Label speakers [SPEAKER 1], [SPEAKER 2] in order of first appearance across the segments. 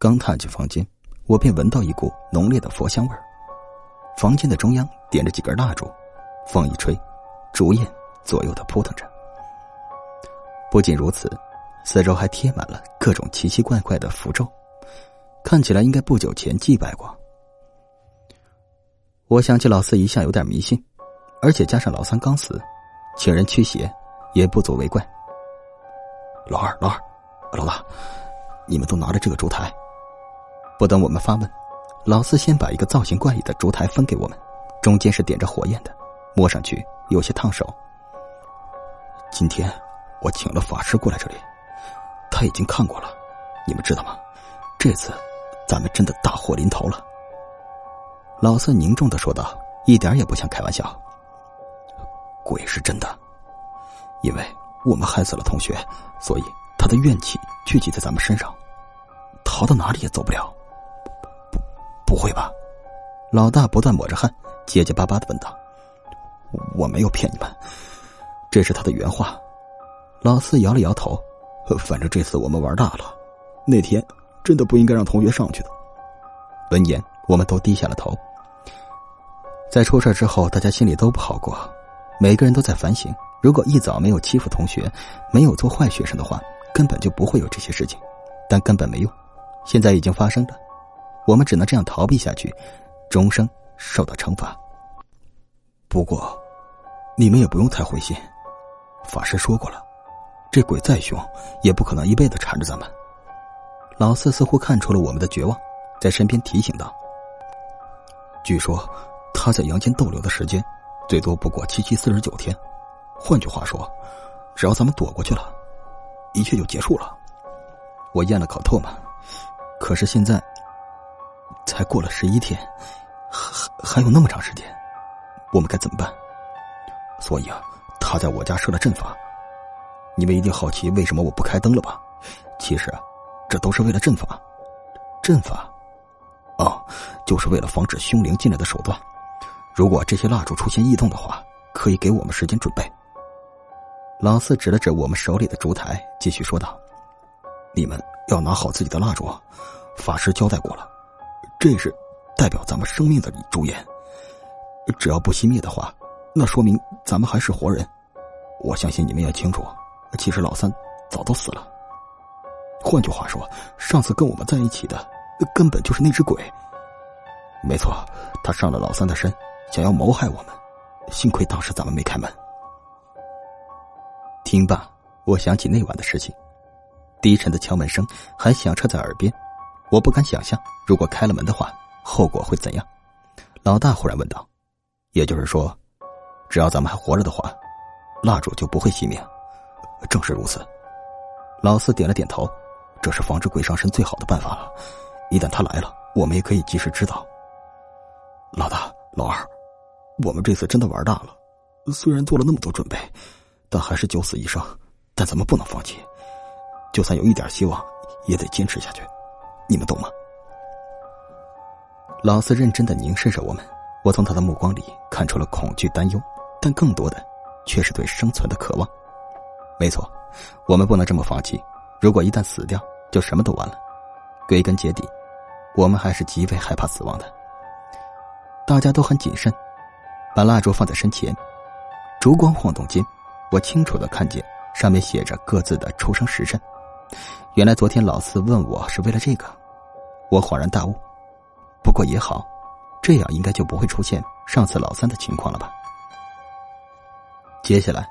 [SPEAKER 1] 刚踏进房间，我便闻到一股浓烈的佛香味儿。房间的中央点着几根蜡烛，风一吹，烛焰左右的扑腾着。不仅如此，四周还贴满了各种奇奇怪怪的符咒，看起来应该不久前祭拜过。我想起老四一向有点迷信，而且加上老三刚死，请人驱邪也不足为怪。
[SPEAKER 2] 老二、老二、老大，你们都拿着这个烛台。
[SPEAKER 1] 不等我们发问，老四先把一个造型怪异的烛台分给我们，中间是点着火焰的，摸上去有些烫手。
[SPEAKER 2] 今天我请了法师过来这里，他已经看过了，你们知道吗？这次咱们真的大祸临头了。
[SPEAKER 1] 老四凝重的说道，一点也不像开玩笑。
[SPEAKER 2] 鬼是真的，因为我们害死了同学，所以他的怨气聚集在咱们身上，逃到哪里也走不了。不会吧？
[SPEAKER 1] 老大不断抹着汗，结结巴巴的问道：“
[SPEAKER 2] 我没有骗你们，这是他的原话。”
[SPEAKER 1] 老四摇了摇头：“
[SPEAKER 2] 反正这次我们玩大了，那天真的不应该让同学上去的。”
[SPEAKER 1] 闻言，我们都低下了头。在出事之后，大家心里都不好过，每个人都在反省：如果一早没有欺负同学，没有做坏学生的话，根本就不会有这些事情。但根本没用，现在已经发生了。我们只能这样逃避下去，终生受到惩罚。
[SPEAKER 2] 不过，你们也不用太灰心。法师说过了，这鬼再凶，也不可能一辈子缠着咱们。
[SPEAKER 1] 老四似乎看出了我们的绝望，在身边提醒道：“
[SPEAKER 2] 据说他在阳间逗留的时间，最多不过七七四十九天。换句话说，只要咱们躲过去了，一切就结束了。”
[SPEAKER 1] 我咽了口唾沫，可是现在。才过了十一天，还还有那么长时间，我们该怎么办？
[SPEAKER 2] 所以啊，他在我家设了阵法。你们一定好奇为什么我不开灯了吧？其实啊，这都是为了阵法。
[SPEAKER 1] 阵法，
[SPEAKER 2] 哦，就是为了防止凶灵进来的手段。如果这些蜡烛出现异动的话，可以给我们时间准备。
[SPEAKER 1] 老四指了指我们手里的烛台，继续说道：“
[SPEAKER 2] 你们要拿好自己的蜡烛，法师交代过了。”这是代表咱们生命的烛焰，只要不熄灭的话，那说明咱们还是活人。我相信你们也清楚，其实老三早都死了。换句话说，上次跟我们在一起的根本就是那只鬼。没错，他上了老三的身，想要谋害我们。幸亏当时咱们没开门。
[SPEAKER 1] 听罢，我想起那晚的事情，低沉的敲门声还响彻在耳边。我不敢想象，如果开了门的话，后果会怎样？老大忽然问道：“
[SPEAKER 2] 也就是说，只要咱们还活着的话，蜡烛就不会熄灭。”正是如此。
[SPEAKER 1] 老四点了点头：“
[SPEAKER 2] 这是防止鬼上身最好的办法了。一旦他来了，我们也可以及时知道。”老大、老二，我们这次真的玩大了。虽然做了那么多准备，但还是九死一生。但咱们不能放弃，就算有一点希望，也得坚持下去。你们懂吗？
[SPEAKER 1] 老四认真的凝视着我们，我从他的目光里看出了恐惧、担忧，但更多的却是对生存的渴望。没错，我们不能这么放弃。如果一旦死掉，就什么都完了。归根结底，我们还是极为害怕死亡的。大家都很谨慎，把蜡烛放在身前，烛光晃动间，我清楚的看见上面写着各自的出生时辰。原来昨天老四问我是为了这个。我恍然大悟，不过也好，这样应该就不会出现上次老三的情况了吧。接下来，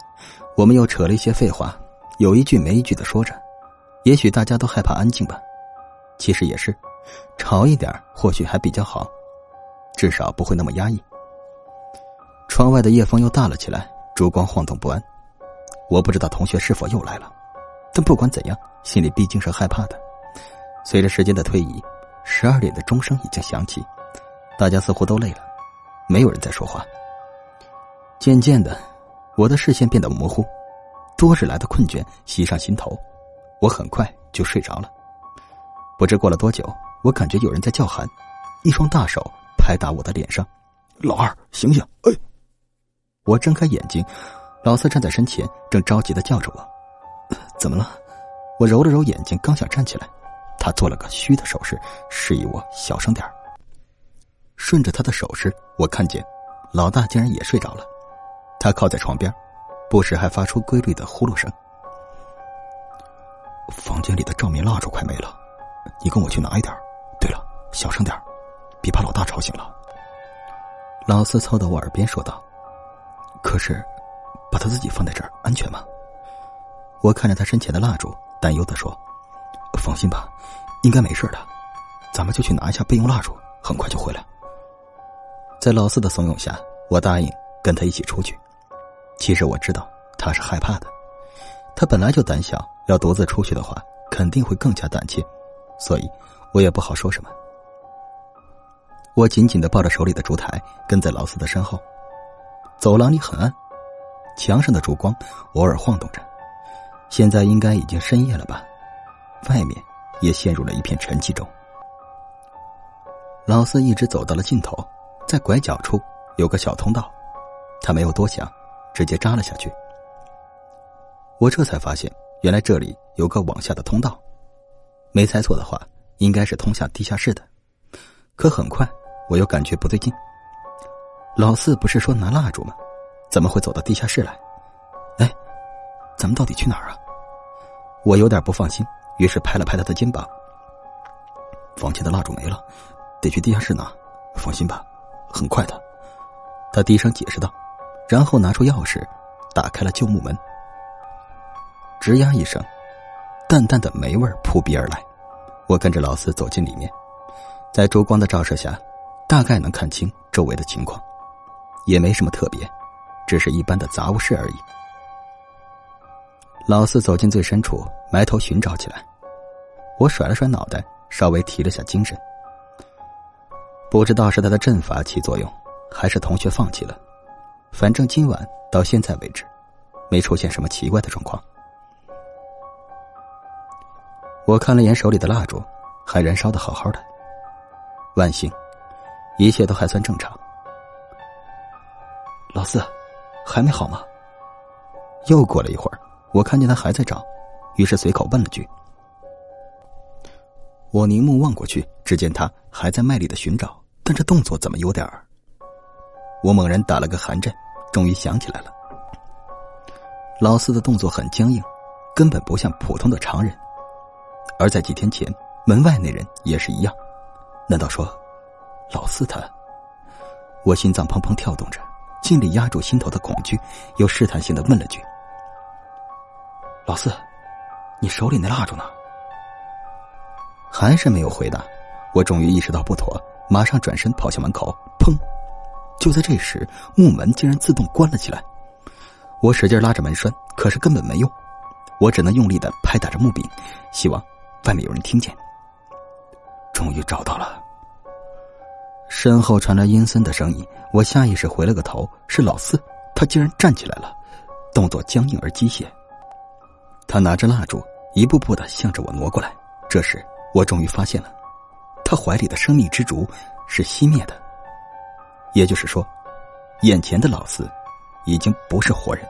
[SPEAKER 1] 我们又扯了一些废话，有一句没一句的说着。也许大家都害怕安静吧，其实也是，吵一点或许还比较好，至少不会那么压抑。窗外的夜风又大了起来，烛光晃动不安。我不知道同学是否又来了，但不管怎样，心里毕竟是害怕的。随着时间的推移。十二点的钟声已经响起，大家似乎都累了，没有人在说话。渐渐的，我的视线变得模糊，多日来的困倦袭上心头，我很快就睡着了。不知过了多久，我感觉有人在叫喊，一双大手拍打我的脸上：“
[SPEAKER 2] 老二，醒醒！”哎，
[SPEAKER 1] 我睁开眼睛，老四站在身前，正着急的叫着我：“怎么了？”我揉了揉眼睛，刚想站起来。他做了个虚的手势，示意我小声点顺着他的手势，我看见老大竟然也睡着了。他靠在床边，不时还发出规律的呼噜声。
[SPEAKER 2] 房间里的照明蜡烛快没了，你跟我去拿一点。对了，小声点别把老大吵醒了。
[SPEAKER 1] 老四凑到我耳边说道：“
[SPEAKER 2] 可是，把他自己放在这儿安全吗？”
[SPEAKER 1] 我看着他身前的蜡烛，担忧的说：“
[SPEAKER 2] 放心吧，应该没事的。咱们就去拿一下备用蜡烛，很快就回来。”
[SPEAKER 1] 在老四的怂恿下，我答应跟他一起出去。其实我知道他是害怕的，他本来就胆小，要独自出去的话，肯定会更加胆怯，所以我也不好说什么。我紧紧的抱着手里的烛台，跟在老四的身后。走廊里很暗，墙上的烛光偶尔晃动着。现在应该已经深夜了吧？外面也陷入了一片沉寂中。老四一直走到了尽头，在拐角处有个小通道，他没有多想。直接扎了下去，我这才发现，原来这里有个往下的通道，没猜错的话，应该是通向地下室的。可很快，我又感觉不对劲。老四不是说拿蜡烛吗？怎么会走到地下室来？哎，咱们到底去哪儿啊？我有点不放心，于是拍了拍他的肩膀。
[SPEAKER 2] 房间的蜡烛没了，得去地下室拿。放心吧，很快的。
[SPEAKER 1] 他低声解释道。然后拿出钥匙，打开了旧木门。吱呀一声，淡淡的霉味扑鼻而来。我跟着老四走进里面，在烛光的照射下，大概能看清周围的情况，也没什么特别，只是一般的杂物室而已。老四走进最深处，埋头寻找起来。我甩了甩脑袋，稍微提了下精神。不知道是他的阵法起作用，还是同学放弃了。反正今晚到现在为止，没出现什么奇怪的状况。我看了眼手里的蜡烛，还燃烧的好好的。万幸，一切都还算正常。
[SPEAKER 2] 老四，还没好吗？
[SPEAKER 1] 又过了一会儿，我看见他还在找，于是随口问了句。我凝目望过去，只见他还在卖力的寻找，但这动作怎么有点儿……我猛然打了个寒战，终于想起来了。老四的动作很僵硬，根本不像普通的常人。而在几天前，门外那人也是一样。难道说，老四他？我心脏砰砰跳动着，尽力压住心头的恐惧，又试探性的问了句：“
[SPEAKER 2] 老四，你手里那蜡烛呢？”
[SPEAKER 1] 还是没有回答。我终于意识到不妥，马上转身跑向门口，砰！就在这时，木门竟然自动关了起来。我使劲拉着门栓，可是根本没用。我只能用力的拍打着木柄，希望外面有人听见。
[SPEAKER 2] 终于找到了。
[SPEAKER 1] 身后传来阴森的声音，我下意识回了个头，是老四。他竟然站起来了，动作僵硬而机械。他拿着蜡烛，一步步的向着我挪过来。这时，我终于发现了，他怀里的生命之烛是熄灭的。也就是说，眼前的老四已经不是活人。